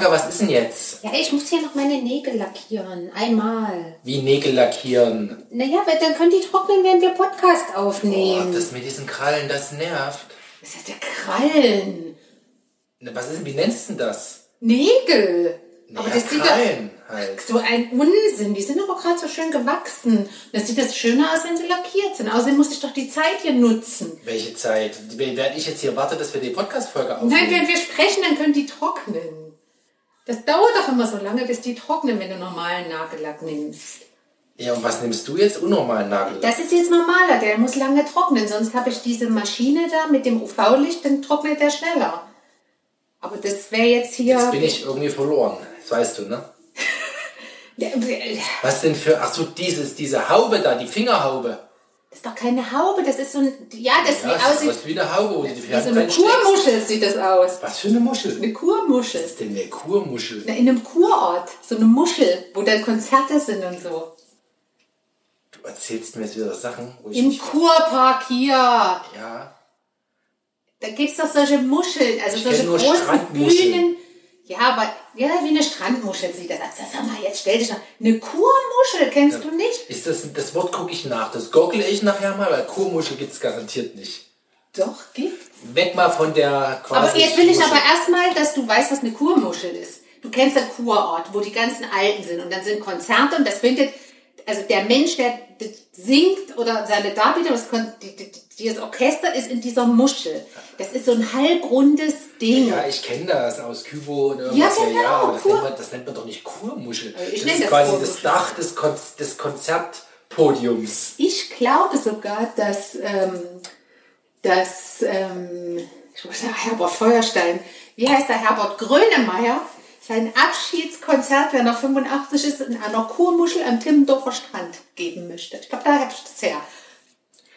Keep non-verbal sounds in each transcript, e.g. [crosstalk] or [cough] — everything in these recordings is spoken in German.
Franka, was ist denn jetzt? Ja, ich muss hier noch meine Nägel lackieren. Einmal. Wie Nägel lackieren. Naja, weil dann können die trocknen, wenn wir Podcast Oh, aufnehmen. das mit diesen Krallen, das nervt. das ist ja der Krallen. Ne, Was ist denn, wie nennst du denn das? Nägel. Aber Naja, das sieht Krallen halt. doch so ein Unsinn. Die sind aber gerade so schön gewachsen. Das sieht das schöner aus, wenn sie lackiert sind. Außerdem muss ich doch die Zeit hier nutzen. Welche Zeit? Während ich jetzt hier warte, dass wir die Podcast-Folge aufnehmen. Nein, wenn wir sprechen, dann können die trocknen. Das dauert doch immer so lange, bis die trocknen, wenn du normalen Nagellack nimmst. Ja, und was nimmst du jetzt? Unnormalen Nagellack? Das ist jetzt normaler, der muss lange trocknen, sonst habe ich diese Maschine da mit dem UV-Licht, dann trocknet der schneller. Aber das wäre jetzt hier. Jetzt bin ich irgendwie verloren. Das weißt du, ne? [laughs] Ja, äh, Was denn für, ach so, dieses, diese Haube da, die Fingerhaube. Das ist doch keine Haube, das ist so ein. Ja, das Ja, sieht aus wie, wie eine Haube, wo du die wie so eine. Kurmuschel, sieht das aus. Was für eine Muschel? Eine Kurmuschel. Was ist denn eine Kurmuschel? Na, In einem Kurort, so eine Muschel, wo dann Konzerte sind und so. Du erzählst mir jetzt wieder Sachen, wo ich Im. Kurpark hier. Ja, Da gibt es doch solche Muscheln, also Ich solche großen. Bühnen. Ja, aber ja, wie eine Strandmuschel sieht das aus. Sag mal, jetzt stell dich mal. Eine Kurmuschel kennst du nicht? ist das, das Wort gucke ich nach. Das goggle ich nachher mal, weil Kurmuschel gibt es garantiert nicht. Doch, gibt's. Weg mal von der quasi... Aber jetzt will ich Muschel. aber erstmal, dass du weißt, was eine Kurmuschel ist. Du kennst den Kurort, wo die ganzen Alten sind und dann sind Konzerte und das findet, also der Mensch, der singt oder seine das, die- das Orchester ist in dieser Muschel. Das ist so ein halbrundes Ding. Ja, ich kenne das aus Kübo und Ja, irgendwas. genau, aber das Kur- nennt, man, das nennt man doch nicht Kurmuschel. Ich das ist das quasi das Dach des, Kon des Konzertpodiums. Ich glaube sogar, dass, ähm, dass ähm, ich muss sagen, Herbert Feuerstein, wie heißt der Herbert Grönemeyer, sein Abschiedskonzert, wenn er 85 ist, in einer Kurmuschel am Timmendorfer Strand geben möchte. Ich glaube, da habe ich das her.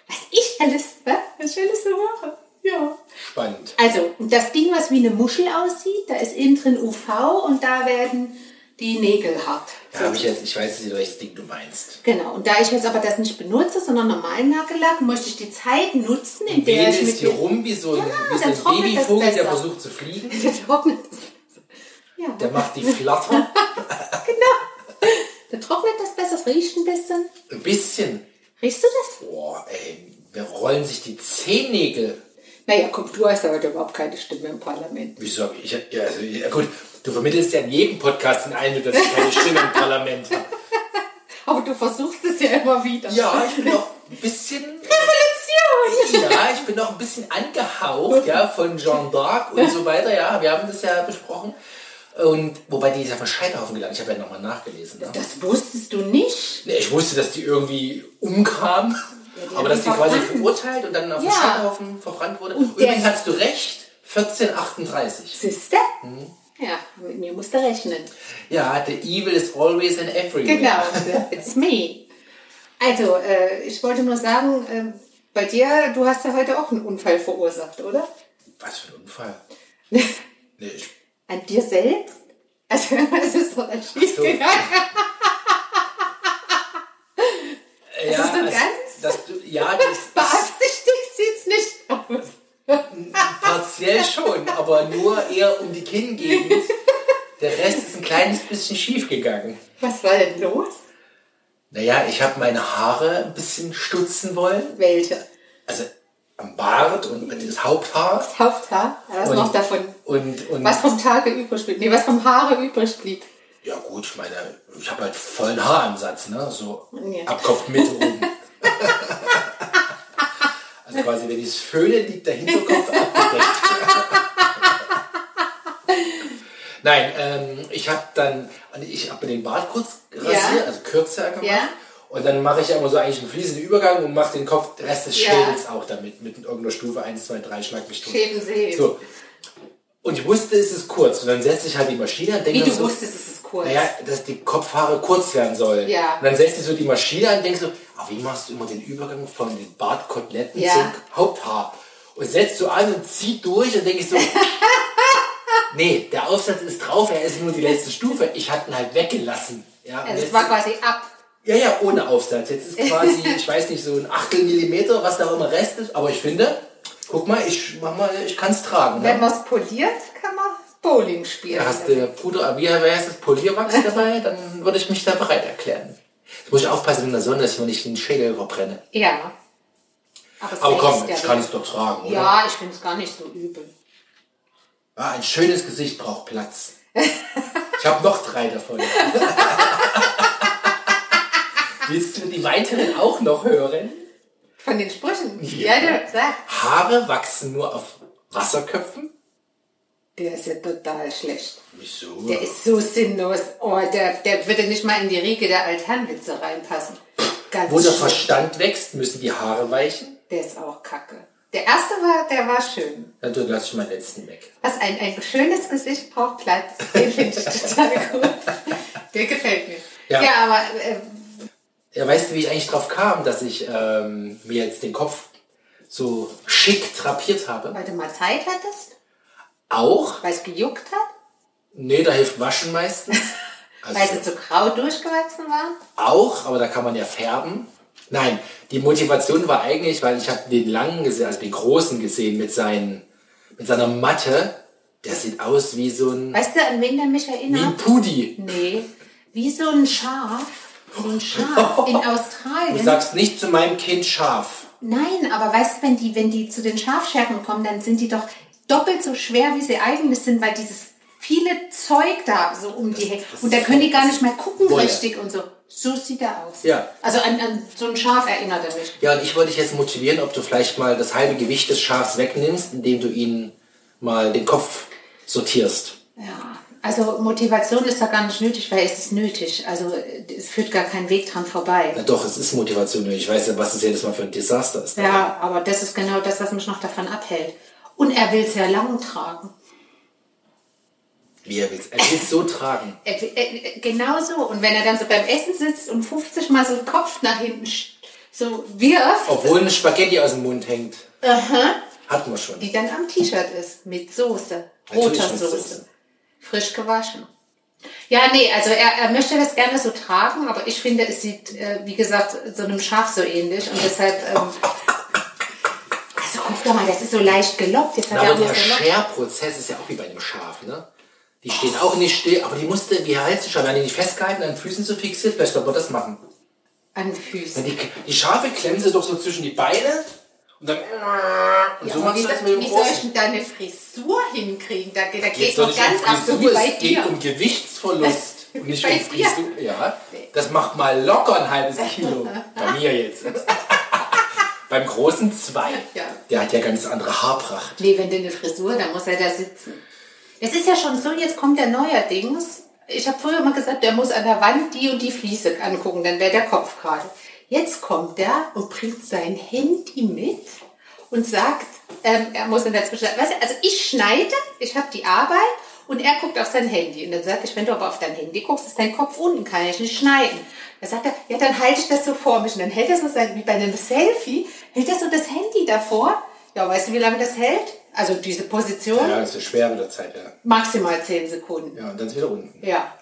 Was ich alles, was ich alles so mache. Ja. Spannend. Also, das Ding, was wie eine Muschel aussieht, da ist innen drin UV und da werden die Nägel hart. Da habe ich jetzt, ich weiß nicht, welches Ding du meinst. Genau, und da ich jetzt aber das nicht benutze, sondern normalen Nagellack, möchte ich die Zeit nutzen, in der ich mit hier rum wie so ein, wie so ein Babyvogel, der versucht zu fliegen. [laughs] der trocknet das. Ja, Der macht die Flatter. [laughs] der trocknet das besser, es riecht ein bisschen. Ein bisschen. Riechst du das? Boah, ey, wir rollen sich die Zehennägel. Naja, komm, du hast heute überhaupt keine Stimme im Parlament. Wieso? Ich, ja, also, ja, gut, du vermittelst ja in jedem Podcast den Eindruck, dass ich keine Stimme im Parlament habe. [laughs] Aber du versuchst es ja immer wieder. Ja, ich bin noch ein bisschen. [laughs] Revolution! Ja, ich bin noch ein bisschen angehaucht, ja, von Jeanne d'Arc und so weiter, ja, wir haben das ja besprochen. Und wobei die ist ja von Scheiterhaufen gelandet, ich habe ja nochmal nachgelesen. Ne? Das wusstest du nicht. Nee, ich wusste, dass die irgendwie umkam, die aber dass die quasi verurteilt und dann auf dem Ja. Scheiterhaufen verbrannt wurde. Und Übrigens hast du recht, 1438. Siehste? Ja, mit mir musst du rechnen. Ja, the evil is always and everywhere. Genau, it's me. Also, äh, ich wollte nur sagen, äh, bei dir, du hast ja heute auch einen Unfall verursacht, oder? Was für ein Unfall. [laughs] Nee, ich, An dir selbst? Also, [laughs] es ist doch dann schief [laughs] so. gegangen. ja, ist so also, ganz- dass du, ja, [laughs] das, Beabsichtigt sieht's nicht aus. partiell schon, aber nur eher um die Kinngegend. Der Rest ist ein kleines bisschen schief gegangen. Was war denn los? Naja, ich habe meine Haare ein bisschen stutzen wollen. Welche? Also am Bart und das Haupthaar. Das Haupthaar? Was Und- noch davon? Und, und Was vom Tage übrig blieb? Nee, was vom Haare übrig blieb. ja gut, ich meine, ich habe halt vollen Haaransatz, ne? So Ja. ab Kopfmitte oben. [laughs] also quasi, wenn ich es föhne, liegt der Hinterkopf abgedeckt. [laughs] Nein, ähm, ich habe dann, ich habe den Bart kurz rasiert, Ja. also kürzer gemacht. Ja. Und dann mache ich ja immer so eigentlich einen fließenden Übergang und mache den Kopf, der Rest des Ja. Schädels auch damit, mit irgendeiner Stufe 1, 2, 3, schlag mich tot. So. Und ich wusste, es ist kurz. Und dann setze ich halt die Maschine und denke Wie du so, wusstest, es ist kurz. naja, dass die Kopfhaare kurz werden sollen. Ja. Und dann setzt ich so die Maschine an und denkst so, ah, wie machst du immer den Übergang von den Bartkoteletten Ja. zum Haupthaar? Und setzt so an und zieht durch und denke ich so, [laughs] nee, der Aufsatz ist drauf, er ist nur die letzte Stufe. Ich hatte ihn halt weggelassen. Ja, Also es war quasi ab. ja, ja, ohne Aufsatz. Jetzt ist quasi, [laughs] ich weiß nicht, so ein Achtel Millimeter, was da auch immer Rest ist. Aber ich finde, guck mal, ich mach mal, ich kann es tragen. Wenn Ne? man es poliert, kann man Bowling spielen. Da hast du Puder, wie heißt das, Polierwachs [laughs] dabei, dann würde ich mich da bereit erklären. Jetzt muss ich aufpassen in der Sonne, dass ich mir nicht den Schädel verbrenne. Ja. Aber, Aber komm, ich kann es doch tragen, oder? Ja, ich finde es gar nicht so übel. Ah, ein schönes Gesicht braucht Platz. [laughs] Ich habe noch drei davon. [laughs] Willst du die weiteren auch noch hören? Von den Sprüchen? Ja. Ja, sagt. Haare wachsen nur auf Wasserköpfen? Der ist ja total schlecht. Wieso? Der ist so sinnlos. Oh, der, der würde nicht mal in die Riege der Altherrenwitze reinpassen. Ganz Wo der schlimm. Verstand wächst, müssen die Haare weichen? Der ist auch kacke. Der erste war, der war schön. Dann lasse ich meinen letzten weg. Was ein, ein schönes Gesicht braucht Platz. Den finde ich total [laughs] gut. Der gefällt mir. Ja. Ja, aber äh, Ja, weißt du, wie ich eigentlich drauf kam, dass ich ähm, mir jetzt den Kopf so schick drapiert habe? weil du mal Zeit hattest, Auch? weil es gejuckt hat, Nee, da hilft Waschen meistens. [laughs] Also weil sie zu grau durchgewachsen waren. auch, aber da kann man ja färben. Nein, die Motivation war eigentlich, weil ich habe den langen gesehen, also den großen gesehen mit, seinen, mit seiner Matte. Der sieht aus wie so ein, Weißt du, an wen der mich wie ein erinnert? Pudi. Nee, wie so ein Schaf. So ein Schaf in [laughs] Du Australien. sagst nicht zu meinem Kind scharf. Nein, aber weißt du, wenn die, wenn die zu den Schafscherben kommen, dann sind die doch doppelt so schwer, wie sie eigentlich sind, weil dieses viele Zeug da so um die Hecke. Und da können die gar nicht mehr gucken Wolle. richtig und so. So sieht er aus. Ja. Also an, an so ein Schaf erinnert er mich. Ja, und ich wollte dich jetzt motivieren, ob du vielleicht mal das halbe Gewicht des Schafs wegnimmst, indem du ihn mal den Kopf sortierst. Ja. Also Motivation ist da gar nicht nötig, weil es ist nötig. Also es führt gar kein Weg dran vorbei. Na doch, es ist Motivation. Ich weiß ja, was es jedes Mal für ein Desaster ist. Ja, aber das ist genau das, was mich noch davon abhält. Und er will es ja lang tragen. Wie er will. Er will es so tragen. [laughs] Er, er, genau so. Und wenn er dann so beim Essen sitzt und 50 Mal so den Kopf nach hinten so wirft, Obwohl ein Spaghetti aus dem Mund hängt. aha, Hatten wir schon. die dann am T-Shirt ist. Mit Soße. Roter Soße. Soße. Frisch gewaschen. Ja, nee, also er, er möchte das gerne so tragen, aber ich finde, es sieht, äh, wie gesagt, so einem Schaf so ähnlich. Und deshalb, ähm, guck doch mal, das ist so leicht gelockt. Jetzt hat Na, er aber der. Scherprozess ist ja auch wie bei einem Schaf, ne? Die stehen auch nicht still, aber die musste, wie heißt die schon, werden die nicht festgehalten, an den Füßen so fixiert, vielleicht soll man das machen. An Na, Füßen. Die, die Schafe klemmen sie doch so zwischen die Beine und dann und Ja, so machst wie, du das mit dem wie soll ich denn da eine Frisur hinkriegen? Da, da geht soll noch ich um ganz ab, so wie bei es geht dir. um Gewichtsverlust [laughs] und nicht um dir? Frisur. Ja, das macht mal locker ein halbes Kilo. bei mir jetzt. [laughs] Beim Großen zwei. Ja. Der hat ja ganz andere Haarpracht. Nee, wenn du eine Frisur, dann muss er da sitzen. Es ist ja schon so, jetzt kommt der neuerdings. Ich habe früher immer gesagt, der muss an der Wand die und die Fliese angucken, dann wäre der Kopf gerade. Jetzt kommt der und bringt sein Handy mit und sagt, ähm, er muss in der Zwischenzeit, weißt du, also ich schneide, ich habe die Arbeit und er guckt auf sein Handy. Und dann sage ich, wenn du aber auf dein Handy guckst, ist dein Kopf unten, kann ich nicht schneiden. Da sagt er, ja, dann halte ich das so vor mich. Und dann hält er so sein, wie bei einem Selfie, hält er so das Handy davor. Ja, weißt du, wie lange das hält? Also diese Position, Ja, ist so schwer mit der Zeit, ja. maximal 10 Sekunden. Ja, und dann ist wieder unten. Ja.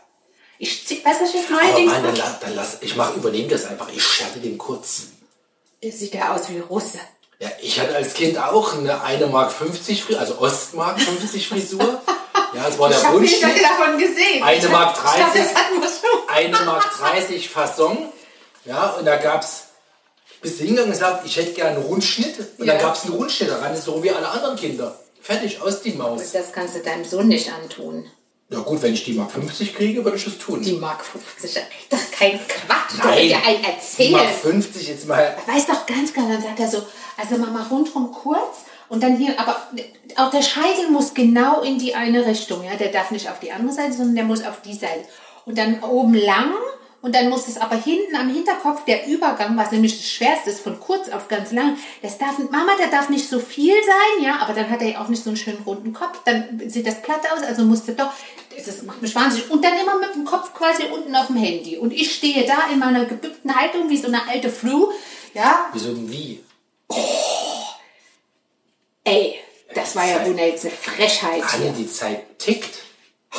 Ich zieh, weißt du, was ich jetzt neuerdings Mann, dann, dann lass, ich mach, übernehme das einfach. Ich scherte den kurz. Sieht ja aus wie Russe. Ja, ich hatte als Kind auch eine 1 Mark 50 Frisur, also Ostmark 50 Frisur. Ja, es war der Ich habe Wunsch. Davon gesehen. Eine Mark Ich glaube, 30. das hatten wir schon. 1 Mark 30 Fasson. Ja, und da gab's bist du hingegangen und gesagt, ich hätte gerne einen Rundschnitt. Und Ja. dann gab's einen Rundschnitt daran, so wie alle anderen Kinder. Fertig, aus die Maus. Das kannst du deinem Sohn nicht antun. Ja gut, wenn ich die Mark 50 kriege, würde ich das tun. Die Mark 50, ey, das ist kein Quatsch. Nein, Nein. dir ein die erzählen. Mark 50 jetzt mal. Er weiß doch ganz genau, dann sagt er so, also Mama rundrum kurz und dann hier, aber auch der Scheitel muss genau in die eine Richtung, ja, der darf nicht auf die andere Seite, sondern der muss auf die Seite. Und dann oben lang und dann muss es aber hinten am Hinterkopf der Übergang, was nämlich das Schwerste ist, von kurz auf ganz lang, das darf, Mama, der darf nicht so viel sein, ja, aber dann hat er ja auch nicht so einen schönen runden Kopf, dann sieht das platt aus, also musste doch, das macht mich wahnsinnig. Und dann immer mit dem Kopf quasi unten auf dem Handy. Und ich stehe da in meiner gebückten Haltung wie so eine alte Flu, ja, Wieso denn wie? Ey, das war ja wohl jetzt eine Frechheit Anne, hier. die Zeit tickt. [laughs]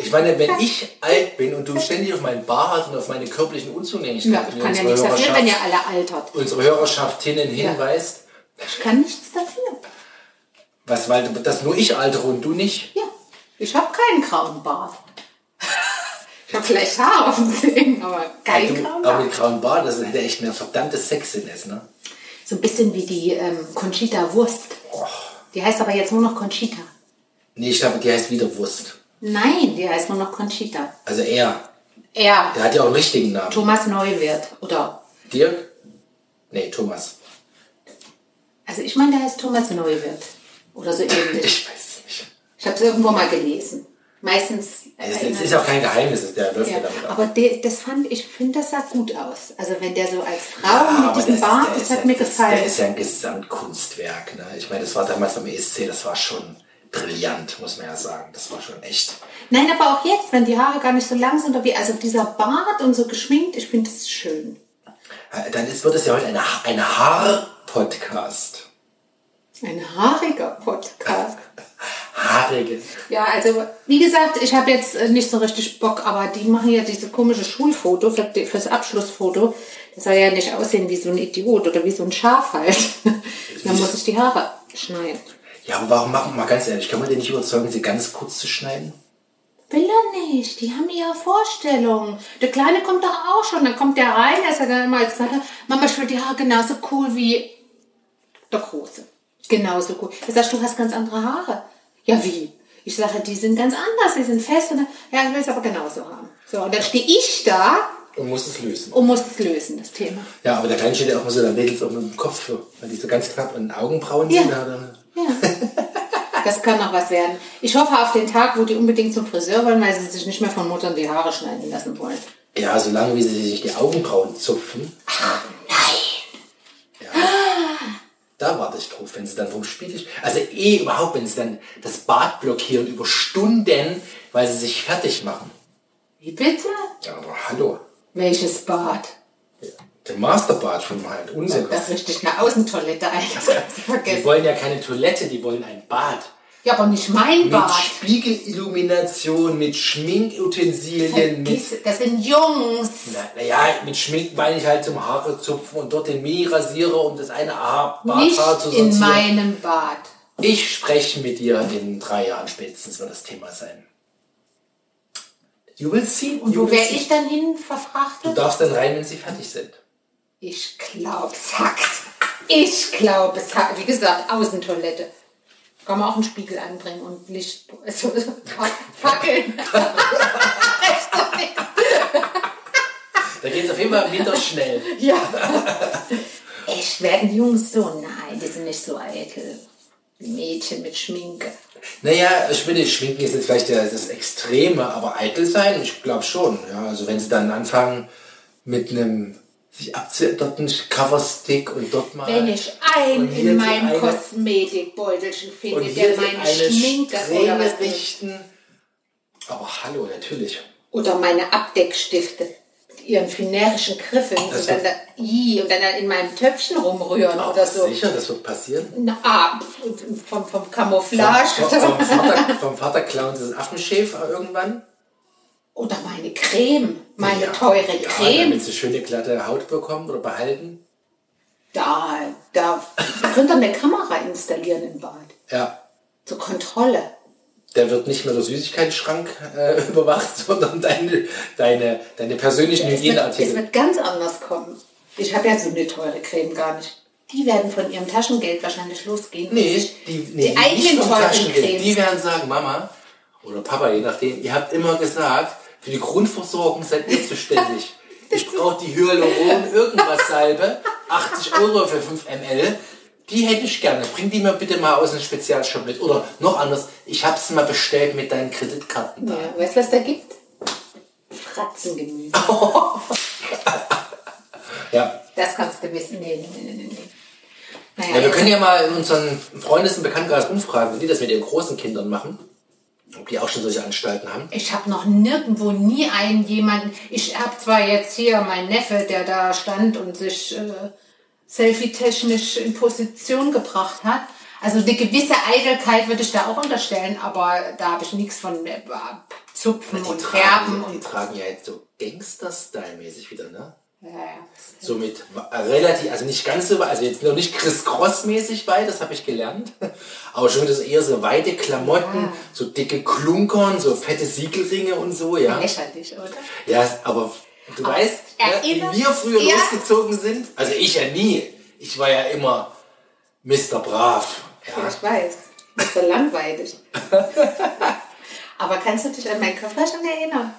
Ich meine, wenn ich alt bin und du ständig auf meinen Bart und auf meine körperlichen Ja, Unzulänglichkeiten ich kann ja nichts dafür, wenn ihr Hörerschaft, alle altert. unsere Hörerschaftinnen Ja. hinweist, Ich kann nichts dafür. was, weil das nur ich altere und du nicht. Ja, Ich habe keinen grauen Bart. [laughs] Ich habe vielleicht Haare auf dem Zehen, aber keinen Du, grauen aber Bart. mit grauen Bart, das hätte echt eine verdammte Sexiness, ne? So ein bisschen wie die ähm, Conchita Wurst. Die heißt aber jetzt nur noch Conchita. Nee, ich glaube, die heißt wieder Wurst. Nein, die heißt nur noch Conchita. Also er, Er, der hat ja auch einen richtigen Namen. Thomas Neuwirth. Oder, Dirk? Nee, Thomas. also ich meine, der heißt Thomas Neuwirth. Oder so [laughs] ähnlich. Ich weiß es nicht. Ich habe es irgendwo mal gelesen. Meistens. Es, es ist auch kein Geheimnis, der läuft ja, damit ab. aber de, das fand ich, finde, das sah gut aus. Also wenn der so als Frau Ja, mit diesem ist- Bart, der das ist hat ja, mir das- gefallen. Der ist ja ein Gesamtkunstwerk. Ne? Ich meine, das war damals beim ESC, das war schon brillant, muss man ja sagen. Das war schon echt. Nein, aber auch jetzt, wenn die Haare gar nicht so lang sind, wie, also dieser Bart und so geschminkt, ich finde das schön. Äh, Dann ist, wird es ja heute eine, Ha- ein Haar-Podcast. Ein haariger Podcast. [laughs] Haarige. Ja, also wie gesagt, ich habe jetzt äh, nicht so richtig Bock, aber die machen ja diese komische Schulfoto für, fürs Abschlussfoto. Das soll ja nicht aussehen wie so ein Idiot oder wie so ein Schaf halt. [laughs] Dann muss ich die Haare schneiden. Ja, aber warum machen, mal ganz ehrlich, kann man den nicht überzeugen, sie ganz kurz zu schneiden? Will er nicht. Die haben ihre Vorstellungen. Der Kleine kommt doch auch schon. Dann kommt der rein, er sagt dann immer als Vater, Mama, ich will die Haare genauso cool wie der Große. Genauso cool. Er sagt, du hast ganz andere Haare. Ja, wie? Ich sage, die sind ganz anders, die sind fest. Und dann, ja, ich will es aber genauso haben. So, und dann stehe ich da Und muss es lösen. und muss es lösen, das Thema. Ja, aber der Kleine steht ja auch immer so, dann wedelt es auch mit dem Kopf, so, weil die so ganz knapp an den Augenbrauen Ja. sind. Ja, dann, Das kann noch was werden. Ich hoffe auf den Tag, wo die unbedingt zum Friseur wollen, weil sie sich nicht mehr von Muttern die Haare schneiden lassen wollen. ja, solange wie sie sich die Augenbrauen zupfen. Ja. Da warte ich drauf, wenn sie dann vom Spiegel... Also eh überhaupt, wenn sie dann das Bad blockieren über Stunden, weil sie sich fertig machen. Wie bitte? Ja, aber hallo. Welches Bad? Der Masterbad mal halt Unsinn. Da richte ich eine Außentoilette das du [laughs] Die wollen ja keine Toilette, die wollen ein Bad. Ja, aber nicht mein Mit Bad. Spiegelillumination, mit Schminkutensilien, mit... Das sind Jungs. Naja, mit Schmink meine ich halt zum Haare zupfen und dort den Mini-Rasierer, um das eine Haar, Nicht zu in sortieren. meinem Bad. Ich spreche mit dir in drei Jahren spätestens wird das Thema sein. You will see. Und wo wäre ich dann hin Du verfrachtet? darfst dann rein, wenn sie fertig sind. Ich glaube, es hackt. Ich glaube, es hackt. Wie gesagt, Außentoilette. Kann man auch einen Spiegel anbringen und Licht, also [laughs] Fackeln. [laughs] Da geht es auf jeden Fall wieder schnell. Ja. Echt, werden Jungs so? Nein, die sind nicht so eitel. Mädchen mit Schminke. Naja, ich finde, Schminken ist jetzt vielleicht das Extreme, aber eitel sein, ich glaube schon. Ja, also wenn sie dann anfangen mit einem sich abzuerdotten Coverstick und dort mal... Wenn ich einen in meinem eine- Kosmetikbeutelchen finde, der meine eine Schminke oder was richten. Aber hallo, natürlich. oder meine Abdeckstifte mit ihren finärischen Griffeln Das und dann, da, Ih, und dann in meinem Töpfchen rumrühren oder so. sicher, das wird passieren. Na, ah, vom, vom Camouflage. Vom, vom, Vater, vom Vater klauen sie das Affenschäfer irgendwann. Oder meine Creme, meine Ja, teure ja, Creme. Damit sie schöne glatte Haut bekommen oder behalten. Da, da könnt ihr eine Kamera installieren im Bad. Ja. Zur Kontrolle. Der wird nicht mehr der Süßigkeitsschrank äh, [laughs] überwacht, sondern deine, deine, deine persönlichen Es wird, es Hygieneartikel. wird ganz anders kommen. Ich habe ja so eine teure Creme gar nicht. Die werden von ihrem Taschengeld wahrscheinlich losgehen. Nee, die, die, nee, nicht eigenen vom teuren Taschengeld. Cremes. Die werden sagen, Mama oder Papa, je nachdem, ihr habt immer gesagt, für die Grundversorgung seid ihr zuständig. Ich brauche die Hyaluron irgendwas Salbe, 80 Euro für 5 ml. Die hätte ich gerne. Bring die mir bitte mal aus dem Spezialshop mit. Oder noch anders, ich habe es mal bestellt mit deinen Kreditkarten. Ja, weißt du, was da gibt? Fratzengemüse. [laughs] Ja. Das kannst du wissen. Nee, nee, nee, nee. Naja, ja, wir können ja mal in unseren Freundes- und Bekanntenkreis umfragen, wie die das mit ihren großen Kindern machen. Ob die auch schon solche Anstalten haben. Ich habe noch nirgendwo nie einen jemanden. Ich habe zwar jetzt hier meinen Neffe, der da stand und sich äh, selfie-technisch in Position gebracht hat. Also eine gewisse Eitelkeit würde ich da auch unterstellen, aber da habe ich nichts von äh, Zupfen und Die Färben tragen, die und tragen ja jetzt so Gangster-Style-mäßig wieder, ne? Ja. So mit relativ, also nicht ganz so, also jetzt noch nicht Chris Cross-mäßig weit, das habe ich gelernt. [laughs] Aber schon das eher so weite Klamotten, Ja. so dicke Klunkern, so fette Siegelringe und so, ja. Lächerlich, oder? Ja, aber du weißt, ja, wie erinnert- wir früher Ja. losgezogen sind. Also ich ja nie. Ich war ja immer Mr. Brav. Ja, ich weiß. So langweilig. [laughs] Aber kannst du dich an mein Köfferchen erinnern?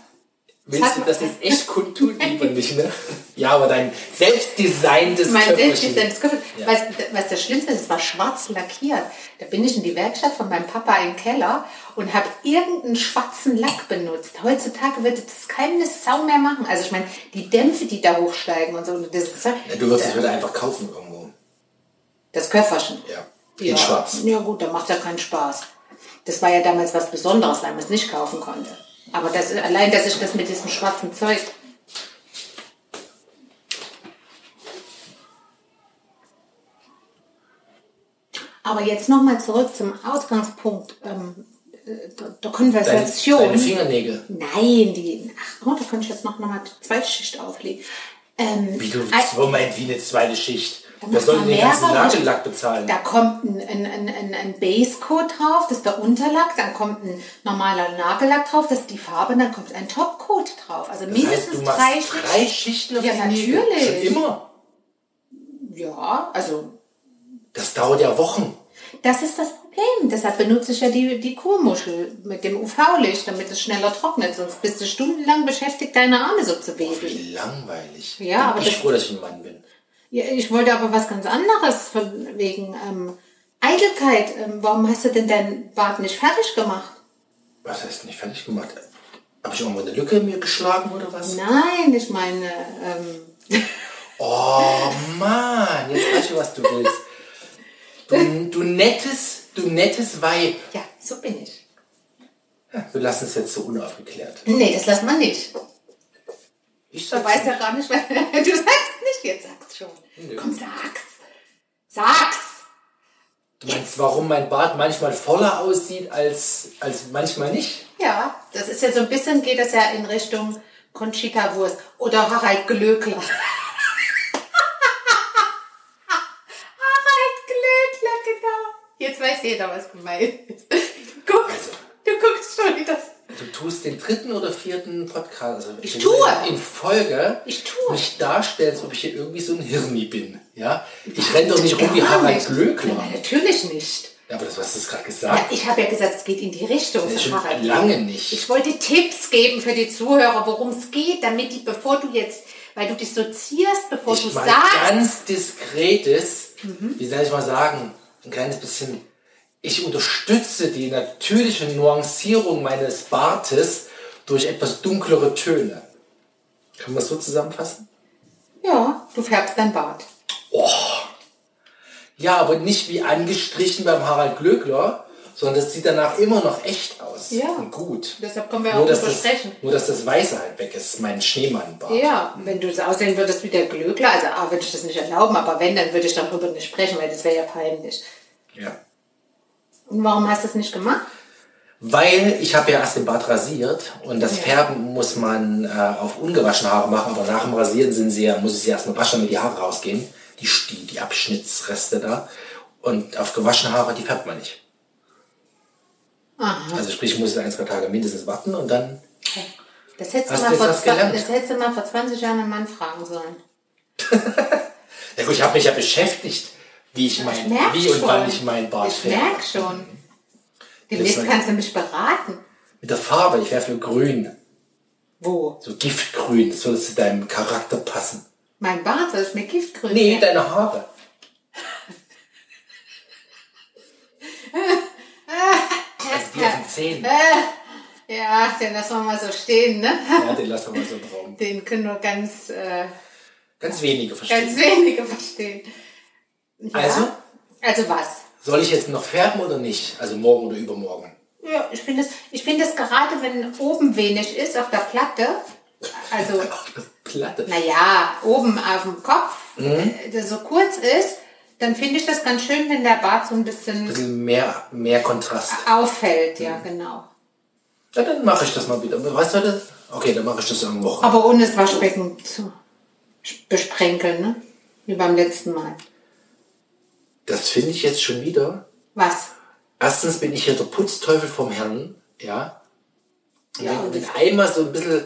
Willst du das jetzt echt kundtun? Lieber nicht, ne? Ja, aber dein selbstdesigntes Mein selbstdesigntes Köfferchen. Ja. Was, was das Schlimmste ist, es war schwarz lackiert. Da bin ich in die Werkstatt von meinem Papa im Keller und habe irgendeinen schwarzen Lack benutzt. Heutzutage würde das keine Sau mehr machen. Also ich meine, die Dämpfe, die da hochsteigen und so. und Das, ist, Ja, du wirst es wieder einfach kaufen irgendwo. das Köfferchen. Ja. In schwarz. Ja gut, dann macht ja keinen Spaß. Das war ja damals was Besonderes, weil man es nicht kaufen konnte. Aber das, allein, dass ich das mit diesem schwarzen Zeug... Aber jetzt nochmal zurück zum Ausgangspunkt ähm, äh, der, der Deine, Konversation. deine Fingernägel. Nein, die... Ach, oh, da könnte ich jetzt noch mal die zweite Schicht auflegen. Ähm, Wie du so meint wie eine zweite Schicht. Da Wer soll denn den ganzen. Nagellack bezahlen? Da kommt ein, ein, ein, ein, Basecoat drauf, das ist der Unterlack, dann kommt ein normaler Nagellack drauf, das ist die Farbe, und dann kommt ein Topcoat drauf. Also das heißt, mindestens machst drei, drei, Schichten auf Ja, natürlich. Schon immer. Ja, also Das dauert ja Wochen. das ist das Problem. Deshalb benutze ich ja die, die Kurmuschel mit dem UV-Licht, damit es schneller trocknet. Sonst bist du stundenlang beschäftigt, deine Arme so zu wedeln. Wie langweilig. Ja, Bin aber ich das- froh, dass ich ein Mann bin. Ja, ich wollte aber was ganz anderes von wegen ähm, Eitelkeit. Ähm, warum hast du denn deinen Bart nicht fertig gemacht? Was heißt nicht fertig gemacht? Habe ich irgendwo eine Lücke in mir geschlagen oder was? Nein, ich meine, ähm, [laughs] Oh Mann, jetzt weißt du, was du willst. Du, du nettes, du nettes Weib. ja, so bin ich. Ja, wir lassen es jetzt so unaufgeklärt. Nee, das lass man nicht. Ich Du weißt ja gar nicht, weil [laughs] du sagst jetzt sagst schon. Komm, sag's. Sag's. Du meinst, warum mein Bart manchmal voller aussieht als, als manchmal nicht? Ja, das ist ja so ein bisschen, geht das ja in Richtung Conchita Wurst oder Harald Glöckler. [laughs] Harald Glöckler, genau. Jetzt weiß jeder, was gemeint ist. Guck, Also. du guckst schon wie das. Du tust den dritten oder vierten Podcast, also Ich in- tue. in Folge, Ich tue. mich darstellen, als ob ich hier irgendwie so ein Hirni bin. Ja? Ich renne doch nicht rum wie Harald nicht. Glöckler. Nein, natürlich nicht. Ja, aber das hast du gerade Ja, gesagt. ich habe ja gesagt, es geht in die Richtung. Das schon Harald lange nicht. Ich wollte Tipps geben für die Zuhörer, worum es geht, damit die, bevor du jetzt, weil du dissoziierst, bevor du Ich mal sagst, ganz diskretes, Mhm. wie soll ich mal sagen, ein kleines bisschen, ich unterstütze die natürliche Nuancierung meines Bartes durch etwas dunklere Töne. Kann man das so zusammenfassen? ja, du färbst dein Bart. Ja, aber nicht wie angestrichen beim Harald Glöckler, sondern das sieht danach immer noch echt aus. Ja. Und gut. Deshalb können wir Nur auch drüber das, sprechen. nur, dass das Weiße halt weg ist, mein Schneemannbart. Ja, wenn du so aussehen würdest wie der Glöckler, also A, würde ich das nicht erlauben, aber wenn, dann würde ich darüber nicht sprechen, weil das wäre ja peinlich. Ja. Und warum hast du es nicht gemacht? Weil ich habe ja erst den Bart rasiert und das Ja. Färben muss man äh, auf ungewaschene Haare machen, aber nach dem Rasieren sind sie ja, muss ich sie erstmal waschen, damit die Haare rausgehen. Die, die, die Abschnittsreste da. Und auf gewaschene Haare, die färbt man nicht. Aha. Also sprich, ich muss ein, zwei Tage mindestens warten und dann. Das hättest, Hast du mal vor, gelernt? das hättest du mal vor 20 Jahren einen Mann fragen sollen. [laughs] Ja gut, ich habe mich ja beschäftigt, wie ich mein, wie und schon. wann ich meinen Bart Ich färbe. merke schon. Demnächst Das- kannst du mich beraten. Mit der Farbe, ich wäre für grün. Wo? So Giftgrün, das würde zu deinem Charakter passen. Mein Bart, soll ich mir Giftgrün Nee, färben? deine Haare. Also den Zähnen. [laughs] Ja, den lassen wir mal so stehen, ne? Ja, den lassen wir mal so im Raum. Den können nur ganz, äh, Ganz wenige verstehen. ganz wenige verstehen. Ja? Also? Also was? Soll ich jetzt noch färben oder nicht? Also morgen oder übermorgen? Ja, ich finde es, ich finde es gerade, wenn oben wenig ist auf der Platte, also, [laughs] Auf der Platte. naja, oben auf dem Kopf, Mhm. äh, der so kurz ist, dann finde ich das ganz schön, wenn der Bart so ein bisschen bisschen mehr, mehr Kontrast. auffällt, Mhm. ja, genau. Ja, dann mache ich das mal wieder. Was soll das? Okay, dann mache ich das am Wochenende. Aber ohne das Waschbecken zu. besprenkeln, ne? Wie beim letzten Mal. Das finde ich jetzt schon wieder. Was? Erstens bin ich hier der Putzteufel vom Herrn, ja. Und Ja, wenn, und wenn das- einmal so ein bisschen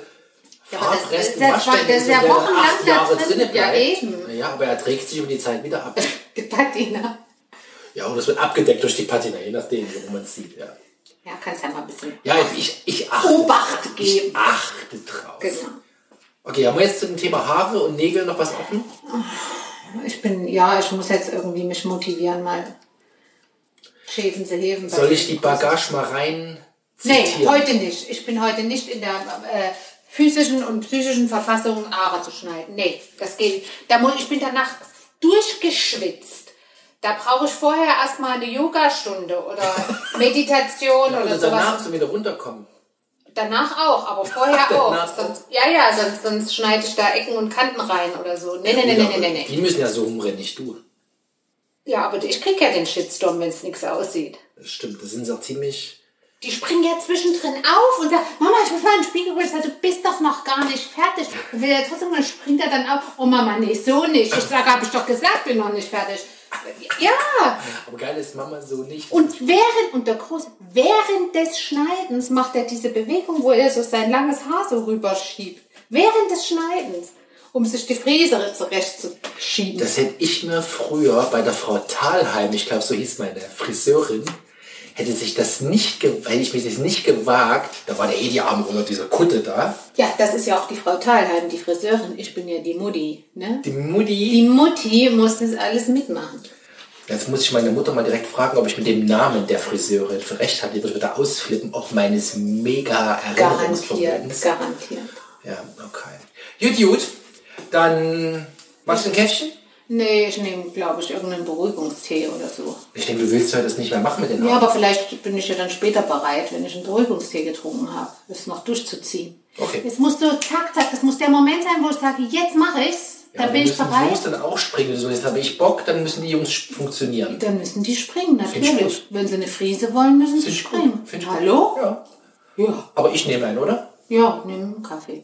Ja, aber das- Farbrest das ja zwei- das ist ja wochenlang acht Jahre drin. drinnen Ja, eben. Ja, aber er trägt sich über die Zeit wieder ab. [laughs] Die Patina. Ja, und es wird abgedeckt durch die Patina, je nachdem, wie man es sieht. Ja, Ja, kannst ja mal ein bisschen ja ich, ich achte. Obacht geben. Ich achte drauf. Genau. Okay, haben wir jetzt zu dem Thema Haare und Nägel noch was offen? Ich bin, ja, ich muss jetzt irgendwie mich motivieren, mal schäfen sie heben. Soll ich die Bagage mal rein Nee, heute nicht. Ich bin heute nicht in der äh, physischen und psychischen Verfassung, Haare zu schneiden. Nee, das geht. Da muss, ich bin danach durchgeschwitzt. Da brauche ich vorher erstmal eine Yogastunde oder [laughs] Meditation Ja, oder oder danach sowas. zum wieder runterkommen. Danach auch, aber vorher auch. Sonst, ja, ja, sonst, sonst schneide ich da Ecken und Kanten rein oder so. Nee, nee, nee, nee, nee, nee. Die müssen ja so rumrennen, nicht du. Ja, aber ich krieg ja den Shitstorm, wenn es nichts aussieht. Das stimmt, das sind sie auch ziemlich. Die springen ja zwischendrin auf und sagen, Mama, ich muss mal in den Spiegel gucken. Ich sage, du bist doch noch gar nicht fertig. Und will er trotzdem, dann springt er dann auf. Oh Mama, nee, so nicht. Ich sage, habe ich doch gesagt, bin noch nicht fertig. Ja, Aber geil ist Mama so nicht. und während, und der Große, während des Schneidens macht er diese Bewegung, wo er so sein langes Haar so rüberschiebt. Während des Schneidens, um sich die Fräse zurechtzuschieben. Das hätte ich mir früher bei der Frau Thalheim, ich glaube, so hieß meine Friseurin, hätte sich das nicht, hätte ich mich das nicht gewagt, da war der eh die Arme unter dieser Kutte da. Ja, das ist ja auch die Frau Thalheim, die Friseurin. Ich bin ja die Mutti, ne? Die Mutti. Die Mutti muss das alles mitmachen. Jetzt muss ich meine Mutter mal direkt fragen, ob ich mit dem Namen der Friseurin für recht habe. Die wird wieder ausflippen, auch meines mega Garantiert, Erinnerungsvermögens. garantiert. Ja, okay. Gut, gut. Dann machst du ein Käffchen? Nee, ich nehme, glaube ich, irgendeinen Beruhigungstee oder so. Ich denke, du willst heute das nicht mehr machen mit den Ja, Haaren. aber vielleicht bin ich ja dann später bereit, wenn ich einen Beruhigungstee getrunken habe, es noch durchzuziehen. Okay. Es muss so zack, zack, das muss der Moment sein, wo ich sage, jetzt mache ich's, Ja, dann bin ich bereit. Jungs dann auch springen. So, jetzt habe ich Bock, dann müssen die Jungs funktionieren. Dann müssen die springen, natürlich. Wenn sie eine Friese wollen, müssen sie springen. Hallo? Ja. Ja. Aber ich nehme einen, oder? Ja, nimm einen Kaffee.